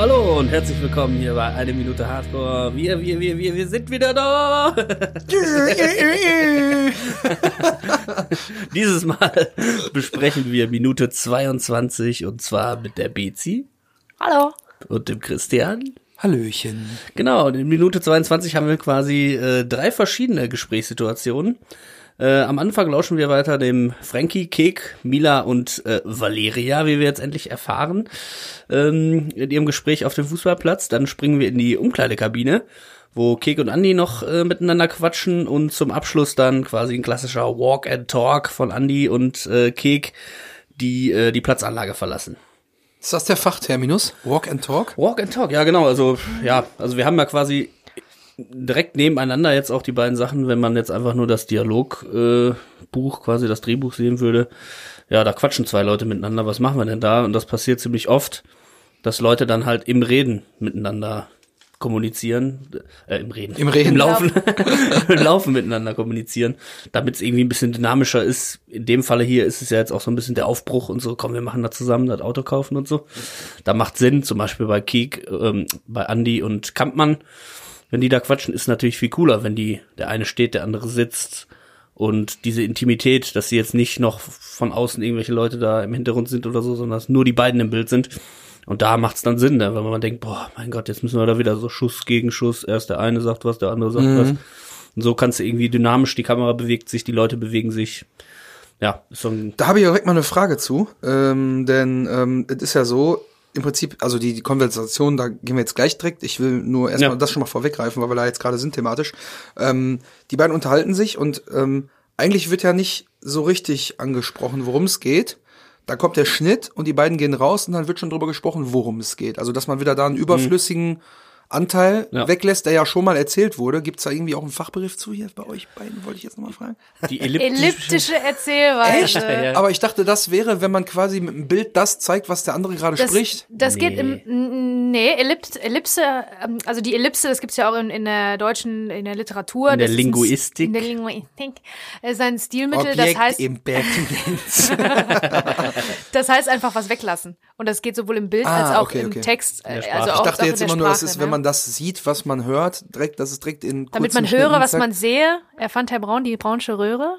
Hallo und herzlich willkommen hier bei Eine Minute Hardcore. Wir, wir, wir, wir, wir sind wieder da. Dieses Mal besprechen wir Minute 22 und zwar mit der Bezi Hallo. und dem Christian. Hallöchen. Genau, in Minute 22 haben wir quasi äh, drei verschiedene Gesprächssituationen. Äh, am Anfang lauschen wir weiter dem Frankie, Kek, Mila und äh, Valeria, wie wir jetzt endlich erfahren, ähm, in ihrem Gespräch auf dem Fußballplatz. Dann springen wir in die Umkleidekabine, wo Kek und Andy noch äh, miteinander quatschen und zum Abschluss dann quasi ein klassischer Walk and Talk von Andy und äh, Kek, die äh, die Platzanlage verlassen. Ist das der Fachterminus? Walk and Talk? Walk and Talk, ja genau. Also ja, also wir haben ja quasi direkt nebeneinander jetzt auch die beiden Sachen, wenn man jetzt einfach nur das Dialogbuch, äh, quasi das Drehbuch sehen würde. Ja, da quatschen zwei Leute miteinander. Was machen wir denn da? Und das passiert ziemlich oft, dass Leute dann halt im Reden miteinander kommunizieren, äh, im Reden, Im Reden. im Laufen, im Laufen miteinander kommunizieren, damit es irgendwie ein bisschen dynamischer ist. In dem Falle hier ist es ja jetzt auch so ein bisschen der Aufbruch und so, komm, wir machen da zusammen das Auto kaufen und so. Da macht Sinn, zum Beispiel bei Kiek, ähm, bei Andy und Kampmann, wenn die da quatschen, ist natürlich viel cooler, wenn die, der eine steht, der andere sitzt und diese Intimität, dass sie jetzt nicht noch von außen irgendwelche Leute da im Hintergrund sind oder so, sondern dass nur die beiden im Bild sind. Und da macht's dann Sinn, ne? wenn man denkt, boah, mein Gott, jetzt müssen wir da wieder so Schuss gegen Schuss. Erst der eine sagt was, der andere sagt was. Und so kannst du irgendwie dynamisch, die Kamera bewegt sich, die Leute bewegen sich. Ja, ist so ein, Da habe ich direkt mal eine Frage zu, ähm, denn ähm, es ist ja so, im Prinzip, also die, die Konversation, da gehen wir jetzt gleich direkt. Ich will nur erstmal Ja. das schon mal vorweggreifen, weil wir da jetzt gerade sind thematisch. Ähm, die beiden unterhalten sich und ähm, eigentlich wird ja nicht so richtig angesprochen, worum es geht. Da kommt der Schnitt und die beiden gehen raus und dann wird schon drüber gesprochen, worum es geht. Also dass man wieder da einen überflüssigen Anteil Ja. weglässt, der ja schon mal erzählt wurde. Gibt's da irgendwie auch einen Fachbegriff zu hier bei euch beiden, wollte ich jetzt nochmal fragen? die elliptische, Elliptische Erzählweise. Echt? Ja. Aber ich dachte, das wäre, wenn man quasi mit dem Bild das zeigt, was der andere gerade Das, spricht. das geht Nee. im, n- nee, Ellipse, Ellipse, ähm, also die Ellipse, das gibt's ja auch in, in der deutschen, in der Literatur. In der Das ist ein- Linguistik. In der Linguistik. Das ist ein Stilmittel, das heißt, das heißt einfach was weglassen. Und das geht sowohl im Bild Ah, als auch okay, im okay. Text. äh, Sprache. Also Ich auch, ich dachte auch jetzt immer nur, das Sprache, ist, wenn ne? Man das sieht, was man hört, direkt, dass es direkt in Damit man höre, Schnitten was sagt. man sehe, erfand Herr Braun die braunsche Röhre.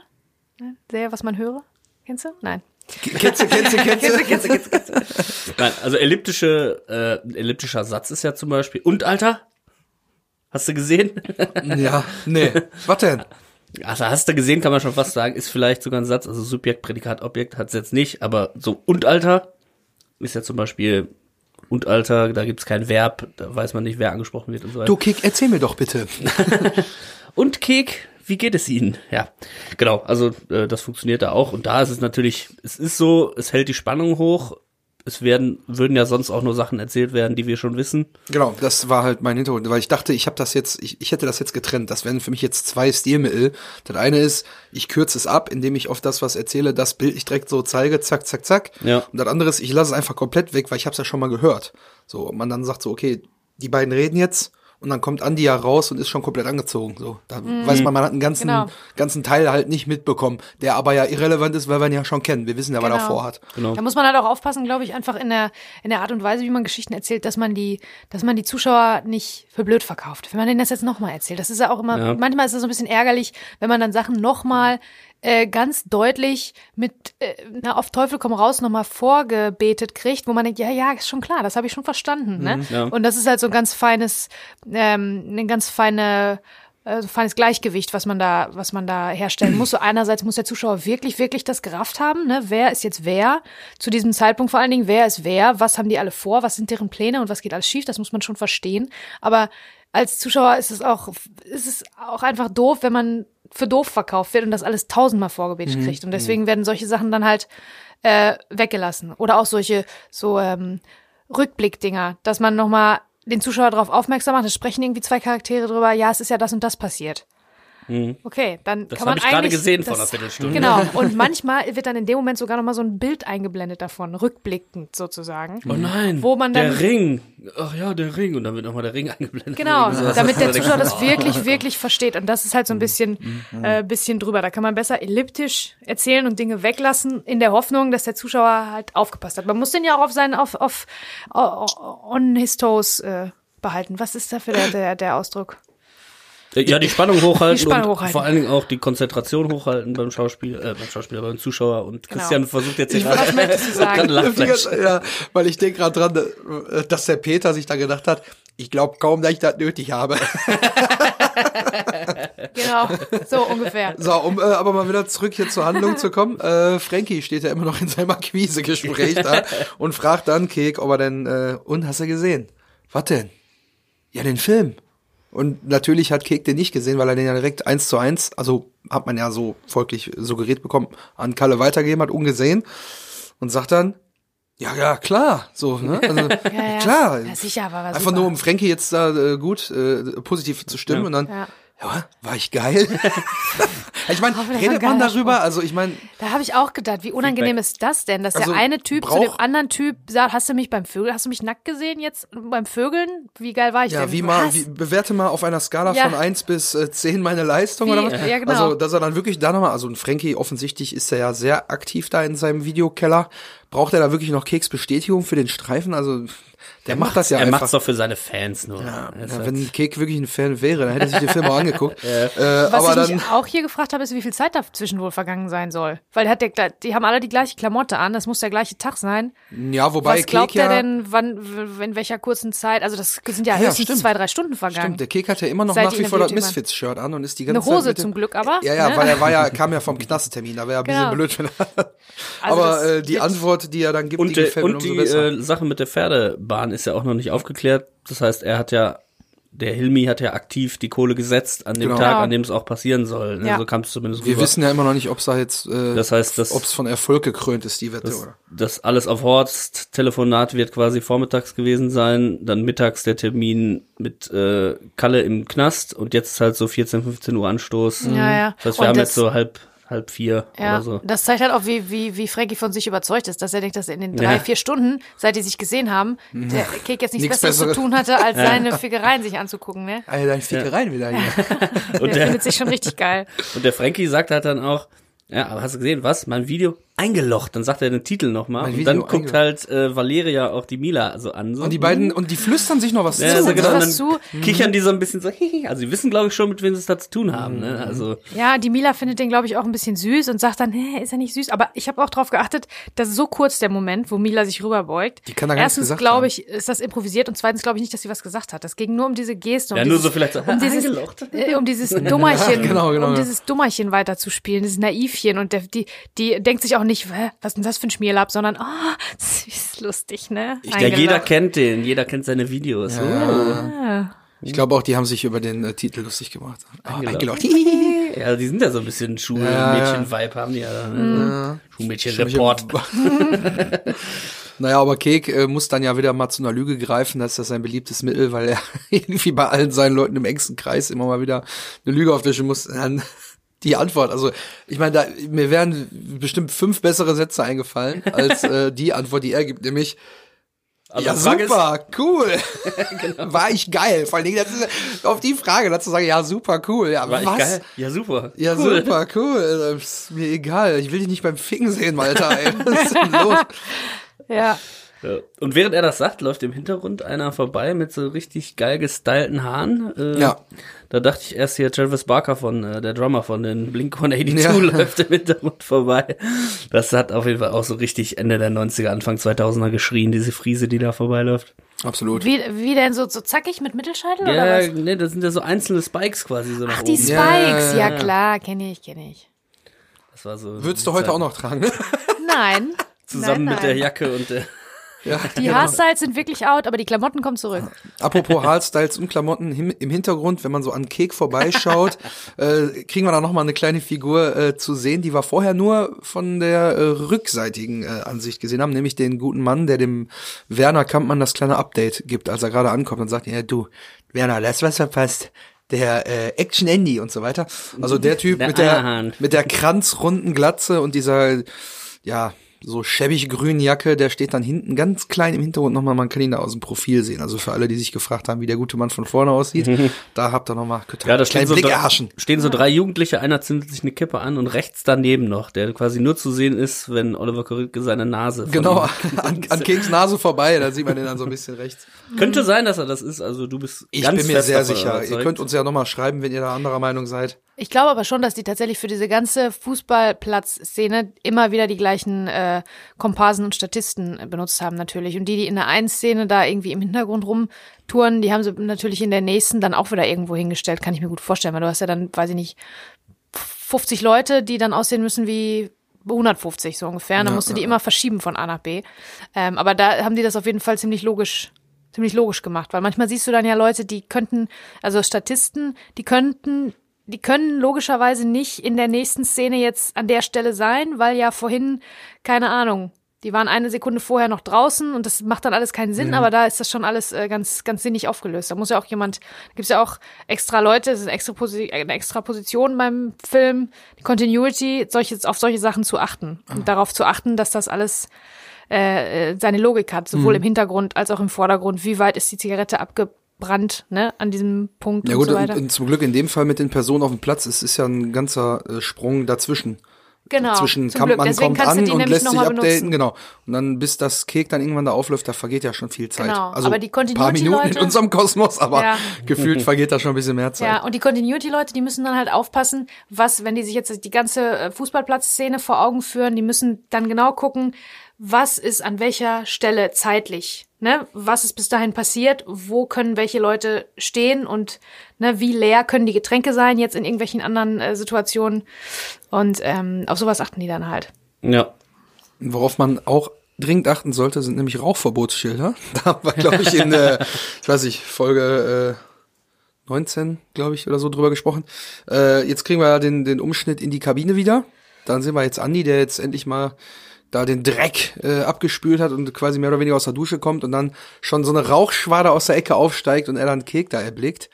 Ne? Sehe, was man höre. Kennst du? Nein. Kennst du, kennst du, kennst du? Nein, also elliptische, äh, elliptischer Satz ist ja zum Beispiel. Und Alter? Hast du gesehen? Ja, nee. Was denn? Also hast du gesehen, kann man schon fast sagen, ist vielleicht sogar ein Satz, also Subjekt, Prädikat, Objekt hat's jetzt nicht, aber so und Alter ist ja zum Beispiel und Alter, da gibt's kein Verb, da weiß man nicht, wer angesprochen wird und so weiter. Du, Kick, erzähl mir doch bitte. Und Kek, wie geht es Ihnen? Ja, genau, also äh, das funktioniert da auch und da ist es natürlich, es ist so, es hält die Spannung hoch, es werden, würden ja sonst auch nur Sachen erzählt werden, die wir schon wissen. Genau, das war halt mein Hintergrund, weil ich dachte, ich habe das jetzt, ich, ich hätte das jetzt getrennt. Das wären für mich jetzt zwei Stilmittel. Das eine ist, ich kürze es ab, indem ich auf das, was erzähle, das Bild ich direkt so zeige, zack, zack, zack. Ja. Und das andere ist, ich lasse es einfach komplett weg, weil ich habe es ja schon mal gehört. So, und man dann sagt so, okay, die beiden reden jetzt und dann kommt Andi ja raus und ist schon komplett angezogen. So, da weiß man, man hat einen ganzen, Genau. ganzen Teil halt nicht mitbekommen, der aber ja irrelevant ist, weil wir ihn ja schon kennen. Wir wissen ja, was er Genau. vorhat. Genau. Da muss man halt auch aufpassen, glaube ich, einfach in der, in der Art und Weise, wie man Geschichten erzählt, dass man die, dass man die Zuschauer nicht für blöd verkauft. Wenn man denen das jetzt nochmal erzählt. Das ist ja auch immer, Ja. manchmal ist es so ein bisschen ärgerlich, wenn man dann Sachen nochmal äh, ganz deutlich mit äh, na, auf Teufel komm raus nochmal vorgebetet kriegt, wo man denkt, ja, ja, ist schon klar, das habe ich schon verstanden. Ne? ja. Und das ist halt so ein ganz feines, ähm, eine ganz feine äh, so feines Gleichgewicht, was man da, was man da herstellen muss. So einerseits muss der Zuschauer wirklich, wirklich das gerafft haben, ne? Wer ist jetzt wer? Zu diesem Zeitpunkt vor allen Dingen, wer ist wer? Was haben die alle vor? Was sind deren Pläne und was geht alles schief? Das muss man schon verstehen. Aber als Zuschauer ist es auch, ist es auch einfach doof, wenn man für doof verkauft wird und das alles tausendmal vorgebetet kriegt. Und deswegen werden solche Sachen dann halt äh, weggelassen. Oder auch solche so ähm, Rückblickdinger, dass man nochmal den Zuschauer darauf aufmerksam macht. Es sprechen irgendwie zwei Charaktere drüber, ja, es ist ja das und das passiert. Okay, dann Das kann man habe ich gerade eigentlich gesehen vor das- einer Viertelstunde. Genau. Und manchmal wird dann in dem Moment sogar noch mal so ein Bild eingeblendet davon, rückblickend sozusagen. Oh nein, Wo man dann- der Ring. Ach ja, der Ring. Und dann wird nochmal der Ring eingeblendet. Genau, damit der Da Zuschauer das wirklich, wirklich versteht. Und das ist halt so ein bisschen, Mhm. äh, bisschen drüber. Da kann man besser elliptisch erzählen und Dinge weglassen, in der Hoffnung, dass der Zuschauer halt aufgepasst hat. Man muss den ja auch auf seinen, auf, auf, on his toes äh, behalten. Was ist dafür der, der, der Ausdruck? Ja, die Spannung hochhalten Die Spannung und hochhalten. vor allen Dingen auch die Konzentration hochhalten beim Schauspiel, äh, beim Schauspieler, beim Zuschauer. Und Christian versucht jetzt hier Was gerade möchtest du sagen? ja, weil ich denke gerade dran, äh, dass der Peter sich da gedacht hat, ich glaube kaum, dass ich das nötig habe. Genau, so ungefähr. So, um äh, aber mal wieder zurück hier zur Handlung zu kommen. Äh, Frankie steht ja immer noch in seinem Akquisegespräch da und fragt dann Kek, ob er denn, äh, und hast du gesehen? Was denn? Ja, den Film. Und natürlich hat Kek den nicht gesehen, weil er den ja direkt eins zu eins, also hat man ja so folglich suggeriert bekommen, an Kalle weitergeben hat, ungesehen. Und sagt dann, ja, ja, klar, so, ne? Also, Ja, ja. klar. Ja, sicher, aber war Einfach super. nur, um Frankie jetzt da äh, gut, äh, positiv zu stimmen Ja. und dann, Ja. war ich geil. ich meine, redet man darüber? Also ich meine, Da habe ich auch gedacht, wie unangenehm Feedback. ist das denn, dass Also, der eine Typ zu dem anderen Typ sagt, hast du mich beim Vögeln, hast du mich nackt gesehen jetzt beim Vögeln? Wie geil war ich ja, denn? wie mal, wie, bewerte mal auf einer Skala Ja. von 1 bis äh, 10 meine Leistung Wie? oder was? Ja, genau. Also, dass er dann wirklich da nochmal, also ein Frankie offensichtlich ist er ja sehr aktiv da in seinem Videokeller. Braucht er da wirklich noch Keksbestätigung für den Streifen? Also, der macht das ja er einfach. macht's doch für seine Fans nur. ja, Er ja, halt- wenn Kek wirklich ein Fan wäre, dann hätte er sich den Film auch angeguckt. äh, Was aber ich dann, mich auch hier gefragt habe, ist, wie viel Zeit dazwischen wohl vergangen sein soll. Weil hat der, die haben alle die gleiche Klamotte an, das muss der gleiche Tag sein. ja, wobei Was glaubt Kek er ja, denn, wann, in welcher kurzen Zeit? Also das sind ja Ja, höchstens stimmt. zwei, drei Stunden vergangen. Stimmt, der Kek hat ja immer noch Seit nach wie vor das. Misfits-Shirt an und ist die ganze Eine Zeit Hose mit dem- zum Glück aber. Ja, ja, ne? weil er war ja, kam ja vom Knasttermin, da wäre ein bisschen Genau. blöd, wenn er, Also Aber äh, die Antwort, die er dann gibt, Und, die der, gefällt mir und umso die besser. äh, Sache mit der Pferdebahn ist ja auch noch nicht aufgeklärt. Das heißt, er hat ja, der Hilmi hat ja aktiv die Kohle gesetzt an dem Genau. Tag, an dem es auch passieren soll. Ne? Ja. So kam es zumindest Wir rüber. wissen ja immer noch nicht, ob es da jetzt, äh, Das heißt, ob es von Erfolg gekrönt ist, die Wette, Das, oder? das alles auf Horst Telefonat wird quasi vormittags gewesen sein, dann mittags der Termin mit äh, Kalle im Knast und jetzt halt so 14, 15 Uhr Anstoß. Ja, ja. Das heißt, wir Und haben das- jetzt so halb halb vier Ja, oder so. das zeigt halt auch, wie, wie, wie Frankie von sich überzeugt ist, dass er denkt, dass er in den drei, Ja. vier Stunden, seit die sich gesehen haben, der Kek jetzt nichts Nichts Besseres zu Besseres. tun hatte, als seine Fickereien sich anzugucken, ne? Alter, deine Fickereien wieder hier. Und Der der, findet sich schon richtig geil. und der Frankie sagt halt dann auch, ja, aber hast du gesehen, was? Mein Video eingelocht. Dann sagt er den Titel nochmal. Und dann guckt halt äh, Valeria auch die Mila so an. So. Und die beiden, und die flüstern sich noch was Ja, zu. also genau, was dann zu. kichern die so ein bisschen so, also die wissen, glaube ich, schon, mit wem sie es da zu tun haben. Ne? Also Ja, die Mila findet den, glaube ich, auch ein bisschen süß und sagt dann, hä, ist er nicht süß? Aber ich habe auch drauf geachtet, dass so kurz der Moment, wo Mila sich rüberbeugt. Die kann da gar Erstens glaube ich, ist das improvisiert und zweitens glaube ich nicht, dass sie was gesagt hat. Das ging nur um diese Geste. Um Ja, nur dieses, so vielleicht so, um dieses, äh, um dieses Dummerchen, Genau, genau, um ja. dieses Dummerchen weiterzuspielen, dieses Naivchen und der, die, die denkt sich auch nicht, hä, was ist denn das für ein Schmierlapp, sondern, ah, süß, lustig, ne? ja, jeder kennt den, jeder kennt seine Videos. So. Ich glaube auch, die haben sich über den äh, Titel lustig gemacht. Ah, Eingeloggt. Ja, die sind ja so ein bisschen Schulmädchen-Vibe, haben die ja. Ne? So. Schulmädchen-Report. Naja, aber Kek äh, muss dann ja wieder mal zu einer Lüge greifen. Das ist ja sein beliebtes Mittel, weil er irgendwie bei allen seinen Leuten im engsten Kreis immer mal wieder eine Lüge aufwischen muss. Dann die Antwort. Also, ich meine, da, mir wären bestimmt fünf bessere Sätze eingefallen als äh, die Antwort, die er gibt, nämlich Also ja, super, cool. Genau. War ich geil. Vor allen Dingen, ist, auf die Frage dazu sagen, ja, super, cool. Ja, Ist, war was? ich geil? Ja, super. Ja, cool. super, cool. Das ist mir egal. Ich will dich nicht beim Ficken sehen, Alter. Ey. Was ist denn los? Ja. Ja. Und während er das sagt, läuft im Hintergrund einer vorbei mit so richtig geil gestylten Haaren. Äh, Ja. Da dachte ich erst hier, Travis Barker von, äh, der Drummer von den Blink 182 Ja. läuft im Hintergrund vorbei. Das hat auf jeden Fall auch so richtig Ende der 90er, Anfang 2000er geschrien, diese Friese, die da vorbeiläuft. Absolut. Wie, wie denn so, so zackig mit Mittelscheitel oder Ja, was? nee, das sind ja so einzelne Spikes quasi so Ach, die oben. Spikes, Ja, ja, klar, kenne ich, kenne ich. Das war so. Würdest du heute auch noch tragen? ne? Nein. Zusammen nein, mit der nein. Jacke und der. Ja. Die Haarstyles sind wirklich out, aber die Klamotten kommen zurück. Apropos Haarstyles und Klamotten im Hintergrund, wenn man so an Kek vorbeischaut, äh, kriegen wir da noch mal eine kleine Figur äh, zu sehen, die wir vorher nur von der äh, rückseitigen äh, Ansicht gesehen haben, nämlich den guten Mann, der dem Werner Kampmann das kleine Update gibt, als er gerade ankommt und sagt, ja du, Werner, das was verpasst, der äh, Action Andy und so weiter. Also der Typ Der mit der mit der kranzrunden Glatze und dieser ja so schäbig grünen Jacke, der steht dann hinten ganz klein im Hintergrund nochmal, man kann ihn da aus dem Profil sehen. Also für alle, die sich gefragt haben, wie der gute Mann von vorne aussieht, da habt ihr nochmal Ja, da stehen so, Blick drei, stehen so drei Jugendliche, einer zündet sich eine Kippe an und rechts daneben noch, der quasi nur zu sehen ist, wenn Oliver Koritke seine Nase Genau, an, an Keks Nase vorbei, da sieht man den dann so ein bisschen rechts. Könnte sein, dass er das ist, also du bist Ich ganz bin mir sehr sicher. Ihr könnt uns ja nochmal schreiben, wenn ihr da anderer Meinung seid. Ich glaube aber schon, dass die tatsächlich für diese ganze Fußballplatzszene immer wieder die gleichen äh, Komparsen und Statisten benutzt haben natürlich. Und die, die in der einen Szene da irgendwie im Hintergrund rumtouren, die haben sie natürlich in der nächsten dann auch wieder irgendwo hingestellt, kann ich mir gut vorstellen. Weil du hast ja dann, weiß ich nicht, 50 Leute, die dann aussehen müssen wie 150 so ungefähr. Und dann Ja, musst du die ja, immer verschieben von A nach B. Ähm, aber da haben die das auf jeden Fall ziemlich logisch ziemlich logisch gemacht, weil manchmal siehst du dann ja Leute, die könnten, also Statisten, die könnten, die können logischerweise nicht in der nächsten Szene jetzt an der Stelle sein, weil ja vorhin, keine Ahnung, die waren eine Sekunde vorher noch draußen und das macht dann alles keinen Sinn, aber da ist das schon alles äh, ganz, ganz sinnig aufgelöst. Da muss ja auch jemand, da gibt's ja auch extra Leute, das ist eine extra, eine extra Position beim Film, die Continuity, solche, auf solche Sachen zu achten und darauf zu achten, dass das alles äh, äh, seine Logik hat, sowohl im Hintergrund als auch im Vordergrund. Wie weit ist die Zigarette abgebrannt, ne, an diesem Punkt Ja und gut, so und, weiter. und zum Glück in dem Fall mit den Personen auf dem Platz, es ist ja ein ganzer äh, Sprung dazwischen. genau. Zwischen zum Glück. Kampmann Deswegen kommt kannst du an die und nämlich lässt sich updaten, benutzen. genau. Und dann bis das Kek dann irgendwann da aufläuft, da vergeht ja schon viel Zeit. Genau, Also aber die paar Minuten in Continuity-Leute- unserem Kosmos, aber Ja. gefühlt vergeht da schon ein bisschen mehr Zeit. Ja, und die Continuity-Leute, die müssen dann halt aufpassen, was, wenn die sich jetzt die ganze äh, Fußballplatzszene vor Augen führen, die müssen dann genau gucken, was ist an welcher Stelle zeitlich, ne? Was ist bis dahin passiert? Wo können welche Leute stehen und ne, wie leer können die Getränke sein jetzt in irgendwelchen anderen äh, Situationen? Und ähm, auf sowas achten die dann halt. Ja. Worauf man auch dringend achten sollte, sind nämlich Rauchverbotsschilder. Da haben wir, glaube ich, in, äh, ich weiß nicht, Folge äh, 19, glaube ich, oder so drüber gesprochen. Äh, jetzt kriegen wir ja den, den Umschnitt in die Kabine wieder. Dann sehen wir jetzt Andi, der jetzt endlich mal da den Dreck äh, abgespült hat und quasi mehr oder weniger aus der Dusche kommt und dann schon so eine Rauchschwader aus der Ecke aufsteigt und er dann Kek da erblickt.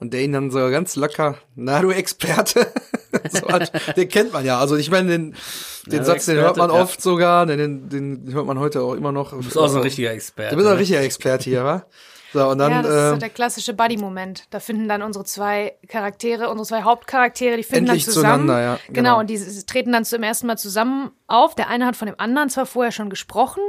Und der ihn dann so ganz locker, na du Experte, so hat, den kennt man ja. Also ich meine, den, den du Satz, den hört man Experte, ja. oft sogar, den, den hört man heute auch immer noch. Du bist auch so ein richtiger Experte. Du bist auch ein ne? richtiger Experte hier, wa? So, und dann, ja, das ist so äh, der klassische Buddy-Moment. Da finden dann unsere zwei Charaktere, unsere zwei Hauptcharaktere, die finden Endlich dann zusammen. zueinander, ja, Genau, genau. und die s- treten dann zum ersten Mal zusammen auf. Der eine hat von dem anderen zwar vorher schon gesprochen,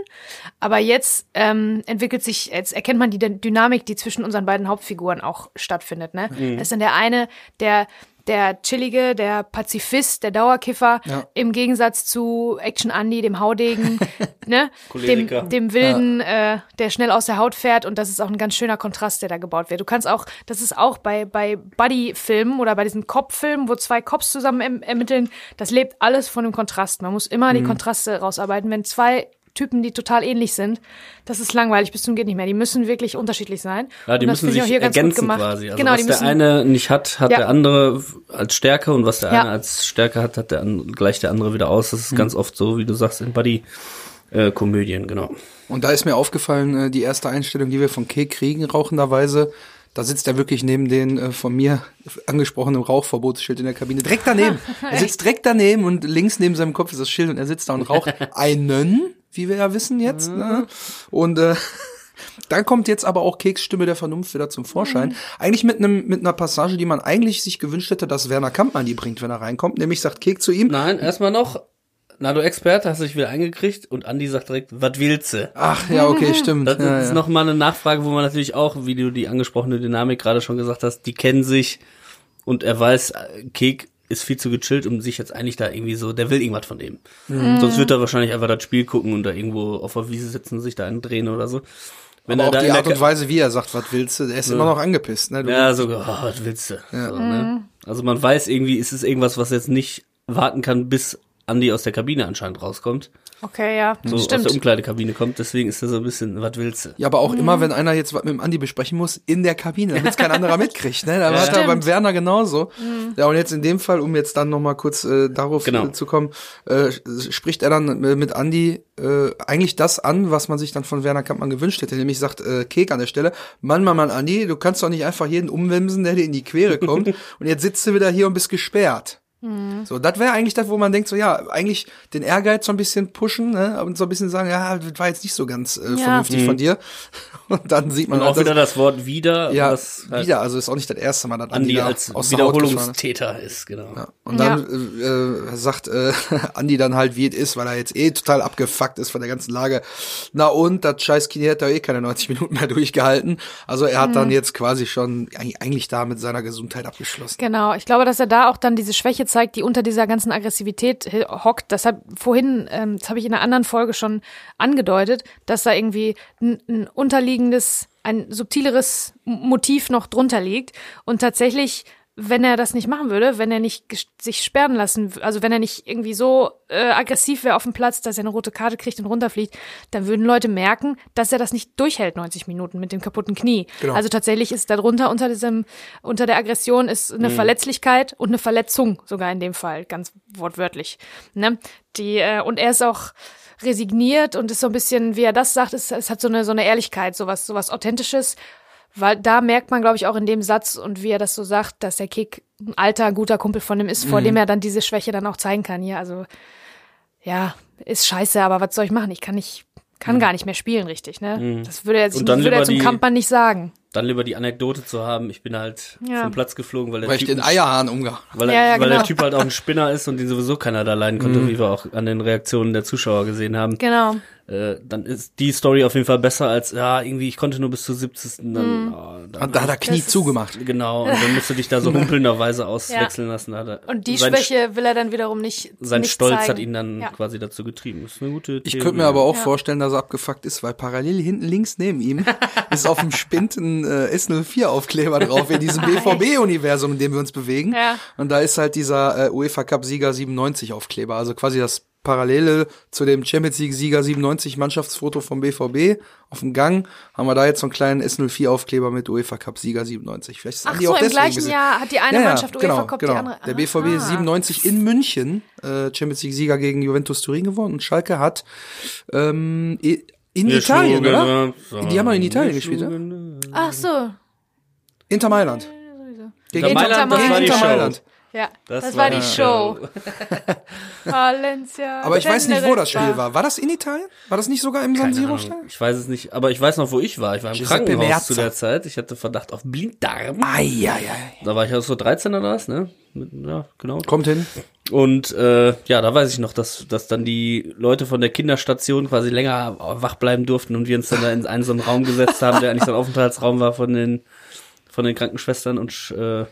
aber jetzt ähm, entwickelt sich, jetzt erkennt man die Dyn- Dynamik, die zwischen unseren beiden Hauptfiguren auch stattfindet. Ne? Mhm. Das ist dann der eine, der der chillige, der Pazifist, der Dauerkiffer, Ja. im Gegensatz zu Action Andy, dem Haudegen, ne? dem, Choleriker. dem wilden, äh, der schnell aus der Haut fährt und das ist auch ein ganz schöner Kontrast, der da gebaut wird. Du kannst auch, das ist auch bei, bei Buddy-Filmen oder bei diesen Cop-Filmen, wo zwei Cops zusammen erm- ermitteln, das lebt alles von dem Kontrast. Man muss immer die Mhm. Kontraste rausarbeiten. Wenn zwei Typen, die total ähnlich sind, das ist langweilig bis zum geht nicht mehr. Die müssen wirklich unterschiedlich sein. Ja, die müssen sich auch hier ganz gut ergänzen gemacht. quasi. Also genau, was die der müssen, eine nicht hat, hat Ja. der andere als Stärke und was der Ja. eine als Stärke hat, hat der an, gleicht der andere wieder aus. Das ist Mhm. ganz oft so, wie du sagst, in Buddy-Komödien, genau. Und da ist mir aufgefallen, äh, die erste Einstellung, die wir von Kek kriegen, rauchenderweise, da sitzt er wirklich neben den äh, von mir angesprochenen Rauchverbotsschild in der Kabine. Direkt daneben. er sitzt direkt daneben und links neben seinem Kopf ist das Schild und er sitzt da und raucht einen, wie wir ja wissen jetzt. Ne? Und äh, dann kommt jetzt aber auch Keks Stimme der Vernunft wieder zum Vorschein. Eigentlich mit einem mit einer Passage, die man eigentlich sich gewünscht hätte, dass Werner Kampmann die bringt, wenn er reinkommt. Nämlich sagt Kek zu ihm, Nein, erstmal noch, na du Experte, hast dich wieder eingekriegt und Andi sagt direkt, was willst du? ach ja, okay, stimmt. Das ja, ist ja. noch mal eine Nachfrage, wo man natürlich auch, wie du die angesprochene Dynamik gerade schon gesagt hast, die kennen sich und er weiß, äh, Kek ist viel zu gechillt, um sich jetzt eigentlich da irgendwie so, der will irgendwas von dem. Mhm. Sonst wird er wahrscheinlich einfach das Spiel gucken und da irgendwo auf der Wiese sitzen und sich da einen drehen oder so. Wenn aber auch da die Art und Weise, wie er sagt, was willst du, der ist immer noch angepisst. Ne? Du, Ja, so, oh, was willst du? So, ne? Also man weiß irgendwie, ist es irgendwas, was jetzt nicht warten kann, bis Andi aus der Kabine anscheinend rauskommt. Okay, ja, so aus stimmt. der Umkleidekabine kommt. Deswegen ist er so ein bisschen, was willst du? Ja, aber auch Mhm. immer, wenn einer jetzt was mit dem Andi besprechen muss, in der Kabine, damit es kein anderer mitkriegt. Ne? Da war er Stimmt. Mhm. beim Werner genauso. Ja, und jetzt in dem Fall, um jetzt dann noch mal kurz äh, darauf Genau. äh, zu kommen, äh, spricht er dann äh, mit Andi äh, eigentlich das an, was man sich dann von Werner Kampmann gewünscht hätte. Nämlich sagt äh, Kek an der Stelle, Mann, Mann, Mann, Andi, du kannst doch nicht einfach jeden umwimsen, der dir in die Quere kommt. und jetzt sitzt du wieder hier und bist gesperrt. So, das wäre eigentlich das, wo man denkt, so ja, eigentlich den Ehrgeiz so ein bisschen pushen, ne? Und so ein bisschen sagen, ja, das war jetzt nicht so ganz äh, Ja. vernünftig von dir. Und dann sieht man Und auch halt, wieder das Wort wieder, ja, was halt wieder, also ist auch nicht das erste Mal, dass Andi, Andi als aus. Wiederholungstäter ist, genau. Ja. Und dann äh, äh, sagt äh, Andi dann halt, wie es ist, weil er jetzt eh total abgefuckt ist von der ganzen Lage. Na und, das scheiß Knie hat da eh keine 90 Minuten mehr durchgehalten. Also er hat Mhm. dann jetzt quasi schon eig- eigentlich da mit seiner Gesundheit abgeschlossen. Genau, ich glaube, dass er da auch dann diese Schwäche zeigt, die unter dieser ganzen Aggressivität hockt. Das hat vorhin, ähm, das habe ich in einer anderen Folge schon angedeutet, dass da irgendwie ein, ein unterliegendes, ein subtileres Motiv noch drunter liegt. Und tatsächlich, wenn er das nicht machen würde, wenn er nicht sich sperren lassen, also wenn er nicht irgendwie so äh, aggressiv wäre auf dem Platz, dass er eine rote Karte kriegt und runterfliegt, dann würden Leute merken, dass er das nicht durchhält 90 Minuten mit dem kaputten Knie. Genau. Also tatsächlich ist darunter unter diesem unter der Aggression ist eine Verletzlichkeit und eine Verletzung sogar in dem Fall ganz wortwörtlich. Ne? Die äh, und er ist auch resigniert und ist so ein bisschen, wie er das sagt, es, es hat so eine so eine Ehrlichkeit, sowas sowas authentisches, weil da merkt man, glaube ich, auch in dem Satz und wie er das so sagt, dass der Kick ein alter guter Kumpel von ihm ist, vor dem er dann diese Schwäche dann auch zeigen kann. Hier, also ja, ist scheiße, aber was soll ich machen? Ich kann nicht kann gar nicht mehr spielen, richtig, ne? Das würde er, dann würde er zum die- Kampmann nicht sagen. Dann lieber die Anekdote zu haben, ich bin halt Ja. vom Platz geflogen, weil der Weil ich Typ den Eierhahn umgehauen Weil, er, Ja, ja, weil genau. der Typ halt auch ein Spinner ist und den sowieso keiner da leiden konnte, wie wir auch an den Reaktionen der Zuschauer gesehen haben. Genau. Äh, dann ist die Story auf jeden Fall besser als, ja, irgendwie, ich konnte nur bis zur 70. Dann, oh, dann Und da hat er Knie ist- zugemacht. Genau, und dann musst du dich da so humpelnderweise auswechseln lassen. Da hat er- Und die sein, Schwäche will er dann wiederum nicht. Sein nicht Stolz zeigen. hat ihn dann Ja. quasi dazu getrieben. Das ist eine gute Ich Theorie. könnte mir aber auch Ja. vorstellen, dass er abgefuckt ist, weil parallel hinten links neben ihm ist auf dem Spind ein äh, S04-Aufkleber drauf in diesem BVB-Universum, in dem wir uns bewegen. Ja. Und da ist halt dieser äh, UEFA Cup-Sieger 97 Aufkleber, also quasi das Parallele zu dem Champions League-Sieger 97 Mannschaftsfoto vom BVB. Auf dem Gang haben wir da jetzt so einen kleinen S04-Aufkleber mit UEFA Cup-Sieger 97. Vielleicht ist Ach Andi so, auch im gleichen gesehen. Jahr hat die eine Ja, ja, Mannschaft UEFA genau, Cup, genau. die andere. Der BVB Ah. 97 in München, äh, Champions League Sieger gegen Juventus Turin gewonnen und Schalke hat ähm, in Wir Italien, oder? Die haben doch in Italien gespielt, ja? schlugen, Ach so. Inter Mailand. Gegen Inter Mailand, das gegen war die Inter Show. Mailand. Ja, das, Das war war die Show. Valencia. Aber ich weiß nicht, wo das Spiel war. War das in Italien? War das nicht sogar im San Siro. Stadion? Ich weiß es nicht, aber ich weiß noch, wo ich war. Ich war im Giuseppe Krankenhaus zu der Zeit. Ich hatte Verdacht auf Blinddarm. Eieiei. Da war ich auch so 13 oder was, ne? Ja, genau. Kommt hin. Und äh, ja, da weiß ich noch, dass, dass dann die Leute von der Kinderstation quasi länger wach bleiben durften und wir uns dann da in einen so einen Raum gesetzt haben, der eigentlich so ein Aufenthaltsraum war von den von den Krankenschwestern und äh,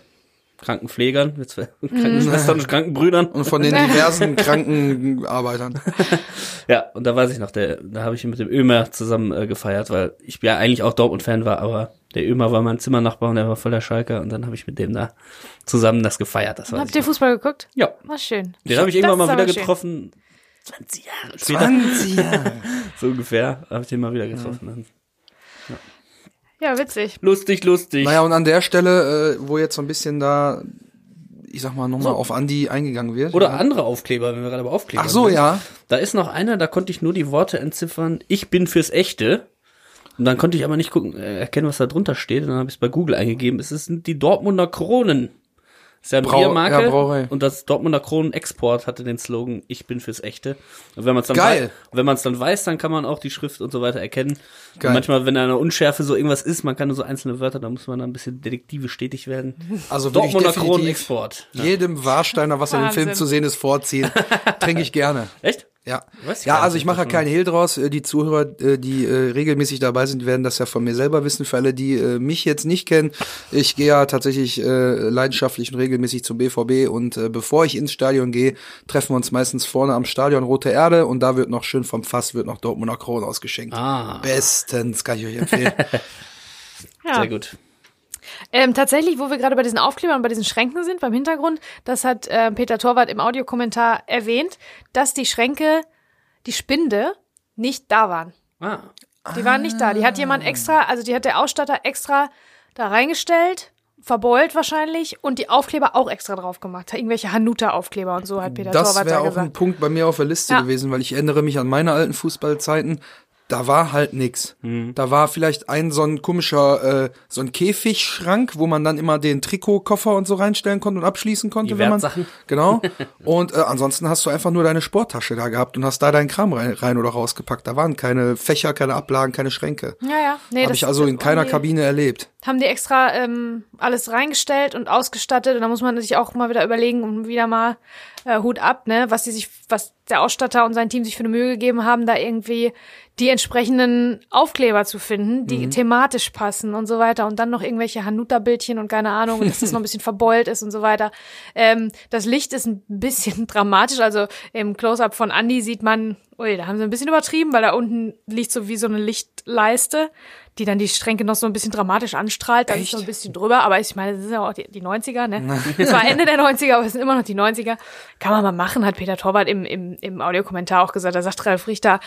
Krankenpflegern, jetzt Krankenschwestern und Krankenbrüdern. Und von den diversen Krankenarbeitern. Ja, und da weiß ich noch, der, da habe ich mit dem Ömer zusammen äh, gefeiert, weil ich ja eigentlich auch Dortmund-Fan war, aber der Ömer war mein Zimmernachbar und der war voller Schalker und dann habe ich mit dem da zusammen das gefeiert. Das Habt ihr. Fußball geguckt? Ja, War schön. den habe ich Das irgendwann mal wieder schön. getroffen. 20 Jahre später. 20 Jahre. So ungefähr habe ich den mal wieder getroffen. Ja, witzig. Lustig, lustig. Naja, und an der Stelle, äh, wo jetzt so ein bisschen da, ich sag mal, nochmal auf Andi eingegangen wird. Oder andere Aufkleber, wenn wir gerade bei Aufklebern Ach so, sind. ja. Da ist noch einer, da konnte ich nur die Worte entziffern, ich bin fürs Echte. Und dann konnte ich aber nicht gucken, äh, erkennen, was da drunter steht. Und dann habe ich es bei Google eingegeben. Es sind die Dortmunder Kronen. Ist ja eine Brau- Biermarke. ja, Brauerei. und das Dortmunder Kronen Export hatte den Slogan, ich bin fürs Echte. Und wenn man es dann, Geil. wei- wenn man es dann weiß, dann kann man auch die Schrift und so weiter erkennen. Geil. Und manchmal, wenn da eine Unschärfe so irgendwas ist, man kann nur so einzelne Wörter, da muss man dann ein bisschen detektivisch stetig werden. Also Dortmunder Kronen definitiv Export. jedem Warsteiner, was in dem Film zu sehen ist, vorziehen. Trinke ich gerne. Echt? Ja, Weiß ich ja also ich mache ja keinen Hehl draus. Äh, Die Zuhörer, äh, die äh, regelmäßig dabei sind, werden das ja von mir selber wissen. Für alle, die äh, mich jetzt nicht kennen, ich gehe ja tatsächlich äh, leidenschaftlich und regelmäßig zum BVB und äh, bevor ich ins Stadion gehe, treffen wir uns meistens vorne am Stadion Rote Erde und da wird noch schön vom Fass wird noch Dortmunder Kronen ausgeschenkt. Ah. Bestens, kann ich euch empfehlen. Ja. Sehr gut. Ähm, tatsächlich, wo wir gerade bei diesen Aufklebern und bei diesen Schränken sind, beim Hintergrund, das hat äh, Peter Torwart im Audiokommentar erwähnt, dass die Schränke die Spinde nicht da waren. Ah. Die waren nicht da. Die hat jemand extra, also die hat der Ausstatter extra da reingestellt, verbeult wahrscheinlich und die Aufkleber auch extra drauf gemacht. Irgendwelche Hanuta-Aufkleber und so hat Peter Das Torwart wäre da auch gesagt. ein Punkt bei mir auf der Liste Ja. gewesen, weil ich erinnere mich an meine alten Fußballzeiten. Da war halt nix. Da war vielleicht ein so ein komischer, äh, so ein Käfigschrank, wo man dann immer den Trikotkoffer und so reinstellen konnte und abschließen konnte, Die wenn man. Wertsachen. Genau. Und äh, ansonsten hast du einfach nur deine Sporttasche da gehabt und hast da deinen Kram rein, rein oder rausgepackt. Da waren keine Fächer, keine Ablagen, keine Schränke. Ja, ja. Nee, Habe ich also in keiner Kabine erlebt. Haben die extra ähm, alles reingestellt und ausgestattet. Und da muss man sich auch mal wieder überlegen und wieder mal äh, Hut ab, ne, was die sich, was der Ausstatter und sein Team sich für eine Mühe gegeben haben, da irgendwie die entsprechenden Aufkleber zu finden, die thematisch passen und so weiter. Und dann noch irgendwelche Hanuta-Bildchen und keine Ahnung, dass das noch ein bisschen verbeult ist und so weiter. Ähm, das Licht ist ein bisschen dramatisch, also im Close-Up von Andy sieht man, ui, da haben sie ein bisschen übertrieben, weil da unten liegt so wie so eine Lichtleiste, die dann die Schränke noch so ein bisschen dramatisch anstrahlt. Da ist Echt? so ein bisschen drüber, aber ich meine, das sind ja auch die, die 90er, ne? Es war Ende der 90er, aber es sind immer noch die 90er. Kann man mal machen, hat Peter Torwart im, im, im Audiokommentar auch gesagt. Da sagt Ralf Richter,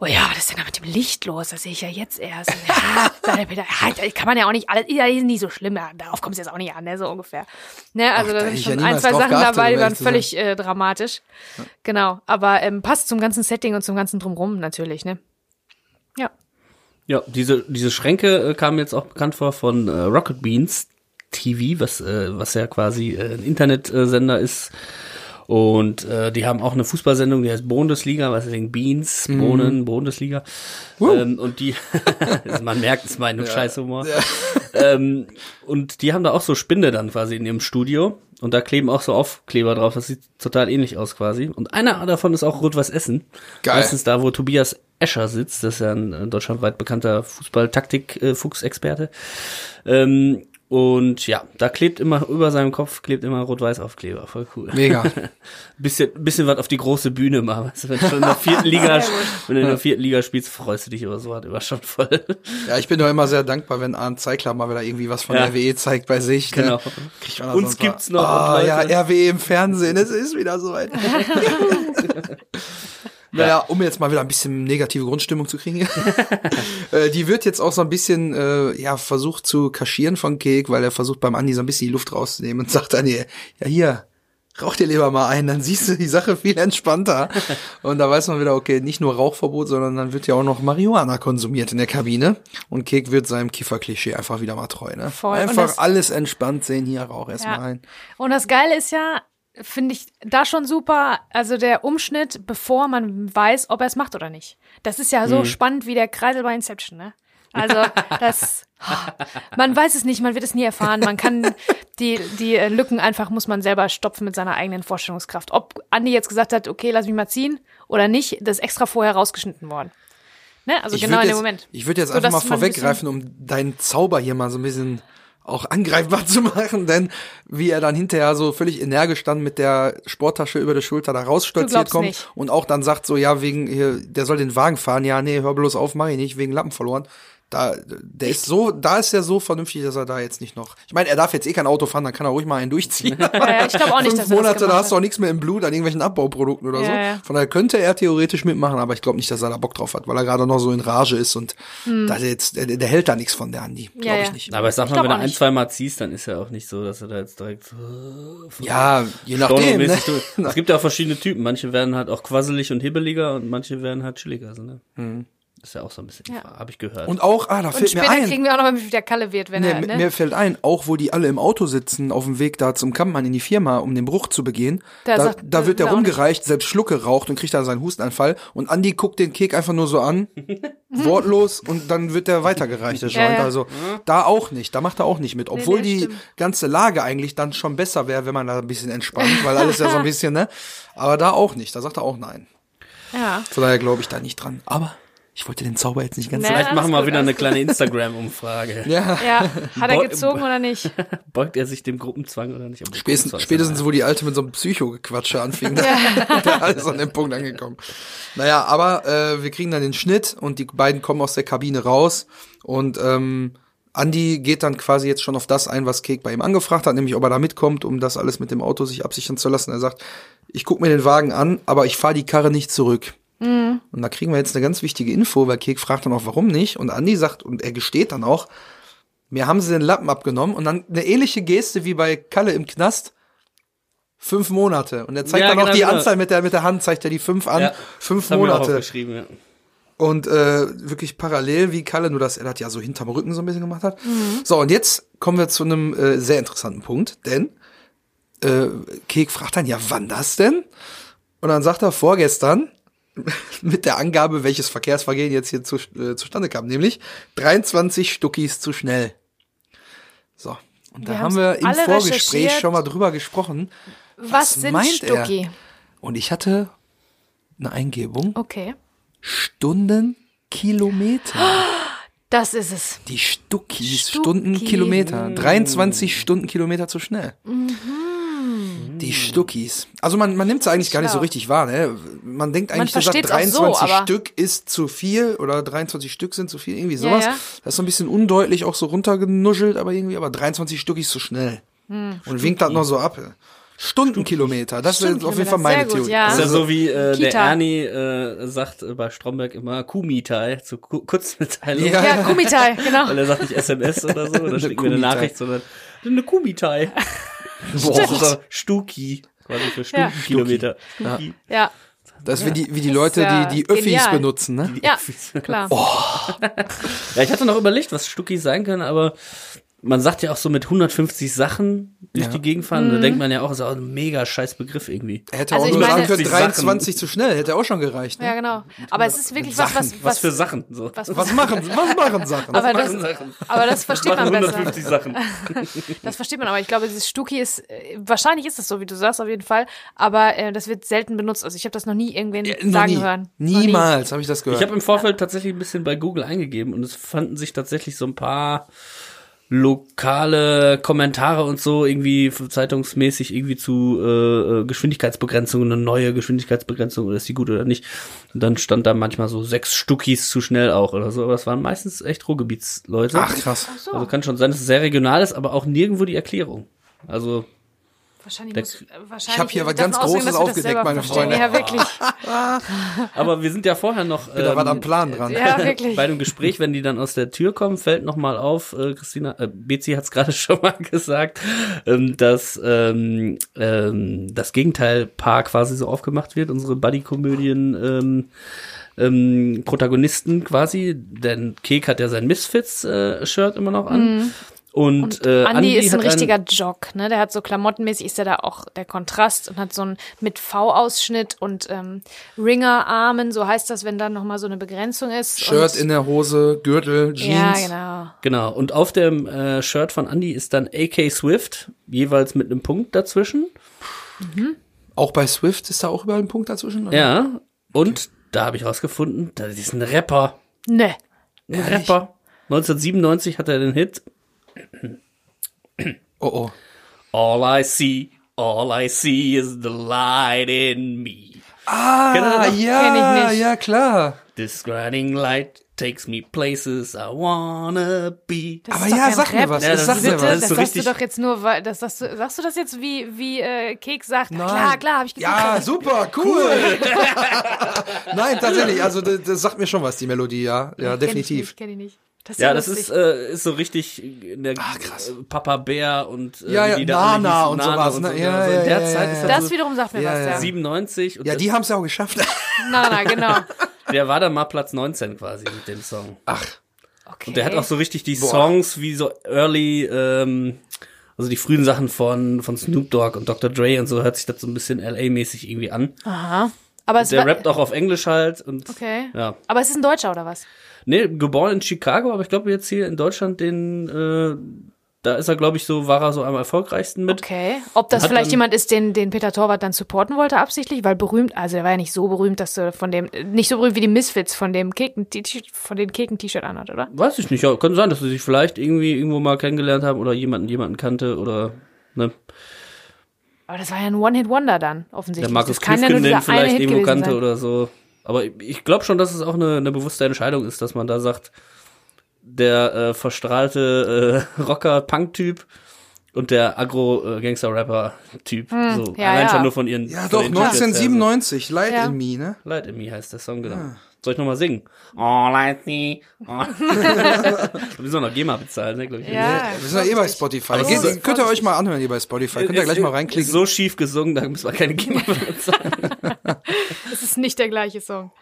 oh ja, was ist denn da mit dem Licht los? Das sehe ich ja jetzt erst. Ja, sagt der Peter, ja, da kann man ja auch nicht alles, ja, die sind nicht so schlimm, ja, darauf kommt es jetzt auch nicht an, ne, so ungefähr. Ne, also Ach, da sind schon ja ein, zwei Sachen geachtet, dabei, die waren völlig äh, dramatisch. Genau, aber ähm, passt zum ganzen Setting und zum ganzen Drumrum natürlich, ne? Ja. Ja, diese, diese Schränke äh, kamen jetzt auch bekannt vor von äh, Rocket Beans TV, was, äh, was ja quasi äh, ein Internetsender ist. Und äh, die haben auch eine Fußballsendung, die heißt Bundesliga, was ist Beans, Bohnen, Bundesliga. Ähm, und die, also man merkt, es ist mein Scheißhumor. Ähm, und die haben da auch so Spinde dann quasi in ihrem Studio. Und da kleben auch so Aufkleber drauf. Das sieht total ähnlich aus quasi. Und einer davon ist auch Rot-Weiß Essen. Geil. Meistens da, wo Tobias Escher sitzt. Das ist ja ein äh, deutschlandweit bekannter Fußball-Taktik-Fuchsexperte. Ähm, und ja, da klebt immer, über seinem Kopf klebt immer Rot-Weiß-Aufkleber. Voll cool. Mega. Bisschen, bisschen was auf die große Bühne mal. Weißt du, wenn du schon in der vierten Liga, wenn du in der vierten Liga spielst, freust du dich über so was immer schon voll. Ja, ich bin doch immer sehr dankbar, wenn Arndt Zeigler mal wieder irgendwie was von Ja. RWE zeigt bei sich. Ne? Genau. Kriegt man Uns so gibt's noch, Ah, und ja, RWE im Fernsehen, es ist wieder soweit. Naja, um jetzt mal wieder ein bisschen negative Grundstimmung zu kriegen. äh, die wird jetzt auch so ein bisschen, äh, ja, versucht zu kaschieren von Kek, weil er versucht beim Andi so ein bisschen die Luft rauszunehmen und sagt dann, ja hier, rauch dir lieber mal ein, dann siehst du die Sache viel entspannter. Und da weiß man wieder, okay, nicht nur Rauchverbot, sondern dann wird ja auch noch Marihuana konsumiert in der Kabine. Und Kek wird seinem Kifferklischee einfach wieder mal treu, ne? Voll. Einfach das- alles entspannt sehen, hier rauch erstmal Ja. ein. Und das Geile ist ja, finde ich da schon super, also der Umschnitt, bevor man weiß, ob er es macht oder nicht. Das ist ja Mhm. so spannend wie der Kreisel bei Inception, ne? Also das, man weiß es nicht, man wird es nie erfahren. Man kann die die äh, Lücken einfach muss man selber stopfen mit seiner eigenen Vorstellungskraft. Ob Andi jetzt gesagt hat, okay, lass mich mal ziehen oder nicht, das ist extra vorher rausgeschnitten worden. Ne? Also Ich genau in dem jetzt, Moment. Ich würde jetzt So, einfach mal man ein vorweggreifen, um deinen Zauber hier mal so ein bisschen auch angreifbar zu machen, denn wie er dann hinterher so völlig energisch dann mit der Sporttasche über der Schulter da rausstolziert kommt nicht. und auch dann sagt so, ja, wegen, hier, der soll den Wagen fahren, ja, nee, hör bloß auf, mach ich nicht, wegen Lappen verloren. Da, der ist so, da ist er so vernünftig, dass er da jetzt nicht noch. Ich meine, er darf jetzt eh kein Auto fahren, dann kann er ruhig mal einen durchziehen. Ja, ja, ich glaube auch nicht, Fünf dass er das Monate, da gemacht hast du auch nichts mehr im Blut an irgendwelchen Abbauprodukten oder so. Ja, ja. Von daher könnte er theoretisch mitmachen, aber ich glaube nicht, dass er da Bock drauf hat, weil er gerade noch so in Rage ist und da der jetzt, der, der hält da nichts von der Andi. Glaube Hm. Ja, ich ja. nicht. Aber ich sag Ich mal, glaub wenn du auch ein, nicht. zwei Mal ziehst, dann ist ja auch nicht so, dass er da jetzt direkt äh, Ja, je nachdem. Ne? Es gibt ja auch verschiedene Typen. Manche werden halt auch quasselig und hibbeliger und manche werden halt chilliger. So, ne? Ist ja auch so ein bisschen, Ja. habe ich gehört. Und auch, ah, da fällt mir später ein. kriegen wir auch noch mal, wie der Kalle wird, wenn Nee, er, ne? Mir fällt ein, auch wo die alle im Auto sitzen, auf dem Weg da zum Kampfmann in die Firma, um den Bruch zu begehen, Der da, sagt, da wird der rumgereicht, selbst Schlucke raucht und kriegt dann seinen Hustenanfall und Andi guckt den Kek einfach nur so an, wortlos und dann wird der weitergereicht, der Ja, Joint. ja. Also da auch nicht, da macht er auch nicht mit. Obwohl nee, die stimmt. ganze Lage eigentlich dann schon besser wäre, wenn man da ein bisschen entspannt, weil alles ja so ein bisschen, ne? Aber da auch nicht, da sagt er auch nein. ja. Von daher glaube ich da nicht dran. Aber ich wollte den Zauber jetzt nicht ganz Nee. Vielleicht alles machen wir wieder alles eine kleine Instagram-Umfrage. Ja. Ja, hat er gezogen oder nicht? Beugt er sich dem Gruppenzwang oder nicht? Spätestens, spätestens wo die Alte mit so einem Psycho-Gequatsche anfing, da da ist an dem Punkt angekommen. Naja, aber äh, wir kriegen dann den Schnitt und die beiden kommen aus der Kabine raus und ähm, Andy geht dann quasi jetzt schon auf das ein, was Kek bei ihm angefragt hat, nämlich ob er da mitkommt, um das alles mit dem Auto sich absichern zu lassen. Er sagt, ich guck mir den Wagen an, aber ich fahre die Karre nicht zurück. Mhm. Und da kriegen wir jetzt eine ganz wichtige Info, weil Kek fragt dann auch, warum nicht. Und Andi sagt, und er gesteht dann auch, mir haben sie den Lappen abgenommen und dann eine ähnliche Geste wie bei Kalle im Knast. Fünf Monate. Und er zeigt Ja, dann auch genau, die genau. Anzahl mit der, mit der Hand, zeigt er die fünf an. Ja, fünf Monate. ja. Und äh, wirklich parallel wie Kalle, nur dass er das ja so hinterm Rücken so ein bisschen gemacht hat. So, und jetzt kommen wir zu einem äh, sehr interessanten Punkt, denn äh, Kek fragt dann, ja, wann das denn? Und dann sagt er vorgestern mit der Angabe, welches Verkehrsvergehen jetzt hier zu, äh, zustande kam, nämlich 23 Stuckis zu schnell. So, und da Wir haben haben's wir im Vorgespräch schon mal drüber gesprochen. Was, sind meint er? Stucki? Und ich hatte eine Eingebung, Okay. Stundenkilometer. Das ist es. Die Stuckis, Stucki. Stundenkilometer. 23 Stundenkilometer zu schnell. Mhm. Die Stuckis. Also man, man nimmt es eigentlich gar nicht so richtig wahr. Ne? Man denkt eigentlich, auch so, 23 aber- Stück ist zu viel oder 23 Stück sind zu viel, irgendwie sowas. ja. Das ist so ein bisschen undeutlich auch so runtergenuschelt, aber irgendwie, aber 23 Stück ist zu schnell. Hm. Und winkt das noch so ab. Stundenkilometer, das ist auf jeden Fall meine gut, Theorie. ja. Das ist ja Also, so wie äh, der. Ernie äh, sagt bei Stromberg immer Kumitai, zu Ku Kurzmitteilung. Ja. Ja, Kumitai, genau. Weil er sagt nicht SMS oder so, oder Eine schickt mir eine. Nachricht, sondern eine Kumitai. Boah. Stuki, quasi für Ja. Stundenkilometer. Stuki. Ja, Das ist wie die, wie die Leute, ja die die Öffis genial. benutzen, ne? ja, klar. Ja, ich hatte noch überlegt, was Stuki sein kann, aber man sagt ja auch so mit 150 Sachen durch Ja. die Gegend fahren, da denkt man ja auch, ist auch ein mega scheiß Begriff irgendwie. Er hätte Also auch ich nur sagen können, 50 Sachen. 23 zu schnell, hätte auch schon gereicht. Ne? Ja, genau. Aber es ist wirklich was, was. Was für Sachen? So. was, Was machen, was machen Sachen? aber das, machen Sachen? aber das versteht man besser. 150 Sachen. Das versteht man, aber ich glaube, dieses Stuki ist, äh, wahrscheinlich ist das so, wie du sagst, auf jeden Fall, aber äh, das wird selten benutzt. Also ich habe das noch nie irgendwen Ja, noch sagen nie. hören. Noch nie. Niemals habe ich das gehört. Ich habe im Vorfeld tatsächlich ein bisschen bei Google eingegeben und es fanden sich tatsächlich so ein paar lokale Kommentare und so irgendwie zeitungsmäßig irgendwie zu äh, äh, Geschwindigkeitsbegrenzungen, eine neue Geschwindigkeitsbegrenzung oder ist die gut oder nicht. Und dann stand da manchmal so sechs Stuckis zu schnell auch oder so, aber das waren meistens echt Ruhrgebietsleute. Ach krass. Ach so, Also kann schon sein, dass es sehr regional ist, aber auch nirgendwo die Erklärung. Also wahrscheinlich der- muss, äh, wahrscheinlich Ich hab hier davon ganz Großes aufgedeckt, meine. Freunde. Ja, wirklich. Aber wir sind ja vorher noch Da war da ein ähm, Plan dran. Ja, wirklich. bei dem Gespräch, wenn die dann aus der Tür kommen, fällt noch mal auf, äh, Christina, äh, Bezi hat es gerade schon mal gesagt, ähm, dass ähm, ähm, das Gegenteilpaar quasi so aufgemacht wird, unsere Buddy-Komödien ähm, ähm, Protagonisten quasi, denn Kek hat ja sein Misfits-Shirt immer noch an. Und, Und äh, Andi ist ein richtiger Jock, ne? Der hat so klamottenmäßig ist er da auch der Kontrast und hat so ein mit V-Ausschnitt und ähm, Ringerarmen, so heißt das, wenn dann noch mal so eine Begrenzung ist. Shirt und, in der Hose, Gürtel, Ja, Jeans. genau. Genau, und auf dem äh, Shirt von Andy ist dann AK Swift, jeweils mit einem Punkt dazwischen. Auch bei Swift ist da auch überall ein Punkt dazwischen? oder? Ja, und da habe ich rausgefunden, da ist ein Rapper. Ne. Ein Rapper. 1997 hat er den Hit Oh oh. All I see, all I see is the light in me. Ah, das ja, Kenn ich nicht. ja, klar. This grinding light takes me places I wanna be. Das Aber ja, sag mir was, Ja, das sag mir was. das so sagst du doch jetzt nur, weil das sagst du, sagst du das jetzt wie wie äh, Keks sagt? Nein. Klar, klar, habe ich gesagt. Ja, super, cool. Nein, tatsächlich, also das, das sagt mir schon was, die Melodie, ja. Ja, definitiv. Kenn ich nicht. Das Ja, das lustig. ist, äh, ist so richtig in der Ah, krass. äh, Papa Bär und äh, Ja, ja, die da alle Nana und sowas, ne? so. Ja, also ja, in der ja, Zeit ja, ist das so wiederum sagt mir Ja, was, ja. ja. 97 und Ja, die haben es ja auch geschafft. Na, na, genau. der war dann mal Platz 19 quasi mit dem Song. Ach, Okay. Und der hat auch so richtig die Boah. Songs wie so early, ähm, also die frühen Sachen von, von Snoop Dogg und Dr. Dre und so hört sich das so ein bisschen LA-mäßig irgendwie an. Aha. Aber es Der rappt auch auf Englisch halt und Okay. ja. Aber es ist ein Deutscher oder was? Nee, geboren in Chicago, aber ich glaube jetzt hier in Deutschland den, äh, da ist er glaube ich so, war er so am erfolgreichsten mit. Okay. Ob das Hat vielleicht dann- jemand ist, den, den Peter Torwart dann supporten wollte absichtlich, weil berühmt, also er war ja nicht so berühmt, dass du von dem, nicht so berühmt wie die Misfits von dem Keken, von den Keken-T-Shirt anhat, oder? Weiß ich nicht, ja, kann sein, dass sie sich vielleicht irgendwie irgendwo mal kennengelernt haben oder jemanden jemanden kannte oder ne. Aber das war ja ein One-Hit-Wonder dann, offensichtlich. Der Markus kann ja Klüfken den vielleicht irgendwo kannte sein. oder so. Aber ich- glaube schon, dass es auch eine, eine bewusste Entscheidung ist, dass man da sagt, der äh, verstrahlte äh, Rocker-Punk-Typ Und der Agro-Gangster-Rapper-Typ. so, Hm, ja, allein ja. schon nur von ihren. Ja, von doch, den T-Shirts her, 1997, Light Ja. in Me, ne? So. Light in Me heißt der Song, genau. Ah. Soll ich nochmal singen? Oh, light me. Oh. Wir müssen auch noch GEMA bezahlen, ne, glaube ich. Ja, Wir sind ja eh bei Spotify. Aber Geht, ist- könnt ihr euch mal anhören, ihr bei Spotify. Könnt ihr gleich mal Ist reinklicken. so schief gesungen, da müssen wir keine GEMA bezahlen. Es nicht der gleiche Song.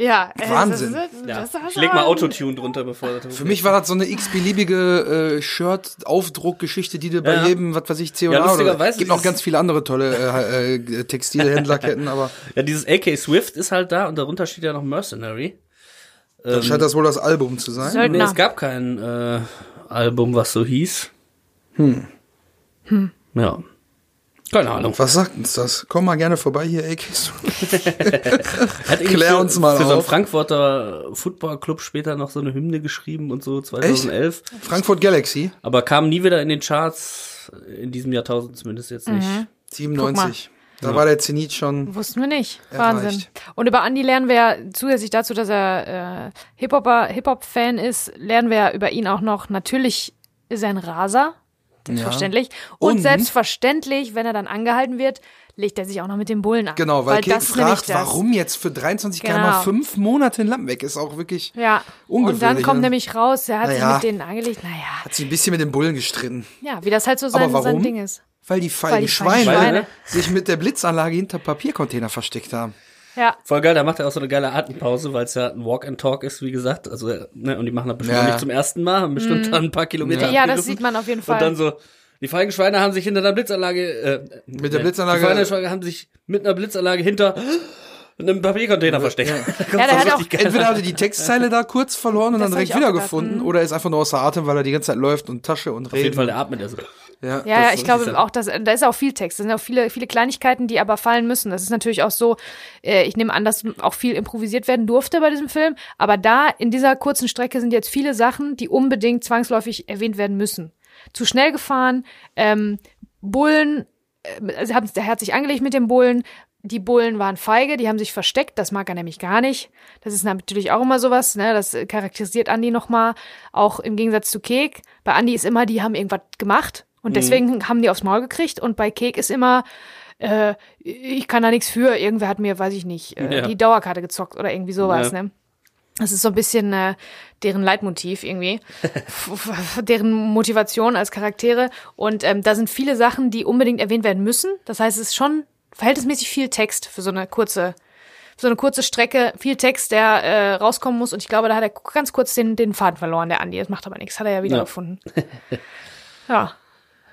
Ja, äh, Wahnsinn. Das, Ja. das, das Ich leg mal Autotune drunter, bevor das Für mich war das so eine x-beliebige äh, Shirt-Aufdruckgeschichte, die du bei Ja. jedem, was weiß ich, C&A Ja, oder lustigerweise gibt noch ganz viele andere tolle äh, äh, Textilhändlerketten, aber Ja, dieses AK Swift ist halt da und darunter steht ja noch Mercenary. dann scheint das wohl das Album zu sein. Söldner. Nee, es gab kein äh, Album, was so hieß. Hm. Ja. Keine Ahnung. Was sagt uns das? Komm mal gerne vorbei hier, AKs. Hat Klär für, uns mal für so einen auf. Frankfurter Footballclub später noch so eine Hymne geschrieben und so 2011. Frankfurt Galaxy, Aber kam nie wieder in den Charts, in diesem Jahrtausend zumindest jetzt nicht. 97. Da war der Zenit schon. Wussten wir nicht. Erreicht. Wahnsinn. Und über Andy lernen wir ja zusätzlich dazu, dass er äh, Hip-Hopper, Hip-Hop-Fan ist, lernen wir über ihn auch noch, natürlich ist er ein Raser. Selbstverständlich. Und, Und- selbstverständlich, wenn er dann angehalten wird, legt er sich auch noch mit dem Bullen an. Genau, weil, ist nämlich fragt, warum jetzt für 23 Genau. km fünf Monate in Lampenweg ist auch wirklich. Ja, Ungewöhnlich, und dann kommt ne? nämlich raus, er hat Naja. sich mit denen angelegt. Naja, Hat sich ein bisschen mit den Bullen gestritten. ja, wie das halt so sein, sein Ding ist. Weil die feigen die feigen Schweine, Schweine. sich mit der Blitzanlage hinter Papiercontainer versteckt haben. Ja, Voll geil, da macht er auch so eine geile Atempause, weil es ja ein Walk and Talk ist, wie gesagt. Also, ne, und die machen das bestimmt Ja, auch ja. nicht zum ersten Mal, haben bestimmt dann ein paar Kilometer Mhm. ja, das sieht man auf jeden Fall. Und dann so, die feigen Schweine haben sich hinter einer Blitzanlage, äh, Mit der Blitzanlage- Die feigen Schweine haben sich mit einer Blitzanlage hinter einem Papiercontainer versteckt. Ja, der hat auch- Entweder hat er die Textzeile da kurz verloren und Das dann direkt wiedergefunden gedacht, oder ist einfach nur außer Atem, weil er die ganze Zeit läuft und Tasche und Auf jeden redet. Fall, der atmet er so. Ja. Ja, ich glaube auch, dass da ist auch viel Text. Das sind auch viele, viele Kleinigkeiten, die aber fallen müssen. Das ist natürlich auch so, äh, ich nehme an, dass auch viel improvisiert werden durfte bei diesem Film. Aber da in dieser kurzen Strecke sind jetzt viele Sachen, die unbedingt zwangsläufig erwähnt werden müssen. Zu schnell gefahren, ähm, Bullen, äh, also haben, der hat sich angelegt mit den Bullen. Die Bullen waren feige, die haben sich versteckt, das mag er nämlich gar nicht. Das ist natürlich auch immer sowas, ne? Das charakterisiert Andy nochmal, auch im Gegensatz zu Kek. Bei Andy ist immer, die haben irgendwas gemacht und deswegen haben die aufs Maul gekriegt und bei Kek ist immer, äh, ich kann da nichts für, irgendwer hat mir, weiß ich nicht, äh, Ja. die Dauerkarte gezockt oder irgendwie sowas, Ja. ne? Das ist so ein bisschen äh, deren Leitmotiv irgendwie, deren Motivation als Charaktere. Und ähm, da sind viele Sachen, die unbedingt erwähnt werden müssen. Das heißt, es ist schon verhältnismäßig viel Text für so eine kurze, für so eine kurze Strecke, viel Text, der äh, rauskommen muss. Und ich glaube, da hat er ganz kurz den, den Faden verloren, der Andi. Das macht aber nichts, hat er ja wiedergefunden. Ja,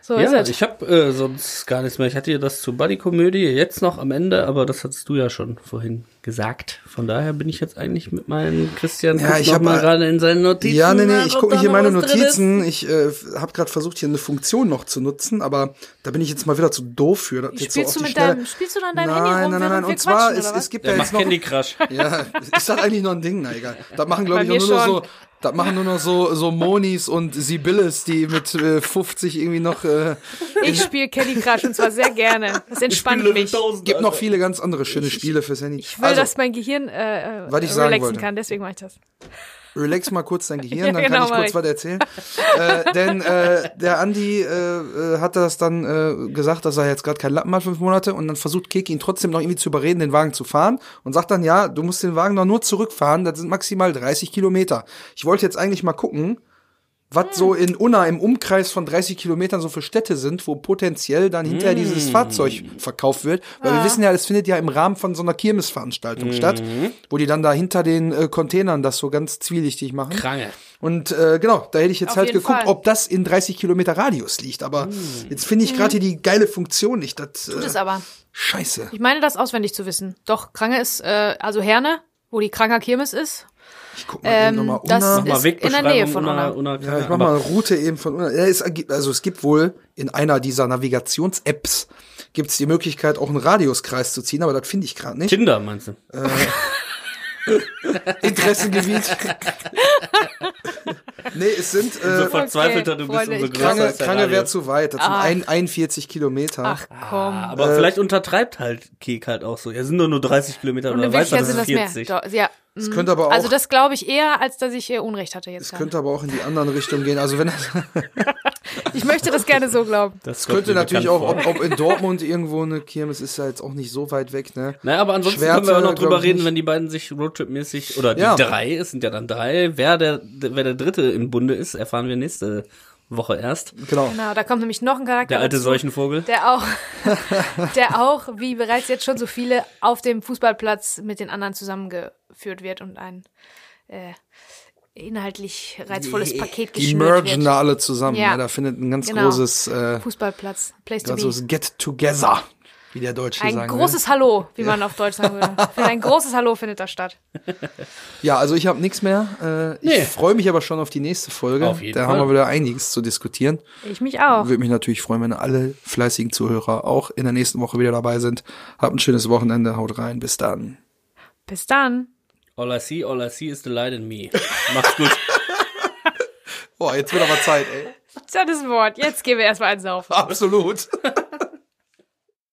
so Ja, ist es. ich habe äh, sonst gar nichts mehr. Ich hatte ja das zur Buddy-Komödie jetzt noch am Ende, aber das hattest du ja schon vorhin gesagt. Von daher bin ich jetzt eigentlich mit meinem Christian Ja, ich noch hab mal gerade in seinen Notizen. Ja, nee, nee, ich gucke hier noch meine. Notizen. Ich äh, habe gerade versucht, hier eine Funktion noch zu nutzen, aber da bin ich jetzt mal wieder zu doof für. Das jetzt so Spielst, du mit deinem, spielst du dann deinem nein, Handy rum, nein, nein, nein. Und zwar, es, es gibt ja macht jetzt noch. Candy Crush. Ja, ist das eigentlich noch ein Ding? Na egal. Das machen, glaube ich, Bei nur schon. so, das machen nur noch so, so Monis und Sibylles, die mit äh, 50 irgendwie noch, äh, Ich spiele Candy Crush und zwar sehr gerne. Das entspannt mich. gibt noch viele ganz andere schöne Spiele fürs Handy. Ich will, also, dass mein Gehirn äh, äh, Was ich sagen relaxen wollte. kann, deswegen mache ich das. Relax mal kurz dein Gehirn, Ja, dann genau, kann ich kurz ich. was erzählen. äh, denn äh, der Andi äh, äh, hat das dann äh, gesagt, dass er jetzt gerade keinen Lappen hat, fünf Monate, und dann versucht Keki ihn trotzdem noch irgendwie zu überreden, den Wagen zu fahren und sagt dann, ja, du musst den Wagen doch nur zurückfahren, das sind maximal 30 Kilometer. Ich wollte jetzt eigentlich mal gucken, was so in Unna im Umkreis von 30 Kilometern so für Städte sind, wo potenziell dann hinterher dieses Fahrzeug verkauft wird. Weil wir wissen ja, das findet ja im Rahmen von so einer Kirmesveranstaltung statt, wo die dann da hinter den äh, Containern das so ganz zwielichtig machen. Krange. Und äh, genau, da hätte ich jetzt Auf halt geguckt, Fall. ob das in 30 Kilometer Radius liegt. Aber jetzt finde ich gerade hier die geile Funktion nicht. Das, Tut äh, es aber. scheiße. Ich meine das auswendig zu wissen. Doch, Krange ist, äh, also Herne, wo die Kranker Kirmes ist. Ich guck mal eben Ähm, nochmal das Unna. Mach mal Ist in der Nähe von Unna. Unna, Ja, ich mach mal eine Route eben von Unna. Ja, es, also es gibt wohl in einer dieser Navigations-Apps gibt es die Möglichkeit, auch einen Radiuskreis zu ziehen, aber das finde ich gerade nicht. Tinder, meinst du? Interessengebiet. nee, es sind so äh, verzweifelter du bist, Freunde, umso größer Krange, wäre zu weit. Das sind Ah. ein, 41 Kilometer. Ach komm. Aber Äh, vielleicht untertreibt halt Kek halt auch so. Ja, sind doch nur 30 Kilometer oder in weiß er, Wirklichkeit das sind ist das 40. mehr. Ja. Es mhm. könnte aber auch, Also das glaube ich eher, als dass ich äh, Unrecht hatte jetzt. es gerade. könnte aber auch in die andere Richtung gehen. Also wenn das, Ich möchte das gerne so glauben. Das könnte natürlich auch, ob, ob in Dortmund irgendwo eine Kirmes ist ja jetzt auch nicht so weit weg, ne? Naja, aber ansonsten Schwerte, können wir auch noch drüber reden, wenn die beiden sich Roadtrip-mäßig, oder die Ja. drei, es sind ja dann drei, wer der, wer der dritte im Bunde ist, erfahren wir nächste Woche erst. Genau. Genau, da kommt nämlich noch ein Charakter. Der alte dazu, Seuchenvogel. Der auch, der auch, wie bereits jetzt schon so viele, auf dem Fußballplatz mit den anderen zusammengeführt wird und ein äh, inhaltlich reizvolles Paket Die geschnürt mergen wird. da alle zusammen. Ja. Ne? Da findet ein ganz Genau. großes, äh, Fußballplatz, Place to ganz be. großes Get Together, wie der Deutsche Ein sagen großes Hallo, wie man auf Deutsch sagen würde. Ein großes Hallo findet da statt. will. Ja, also ich habe nichts mehr. Äh, ich Nee. freue mich aber schon auf die nächste Folge. Auf jeden da Fall. haben wir wieder einiges zu diskutieren. Ich mich auch. Würde mich natürlich freuen, wenn alle fleißigen Zuhörer auch in der nächsten Woche wieder dabei sind. Habt ein schönes Wochenende, haut rein, bis dann. Bis dann. All I see, all I see is the light in me. Macht's gut. Boah, jetzt wird aber Zeit, ey. Das Wort. Jetzt gehen wir erstmal eins auf. Absolut.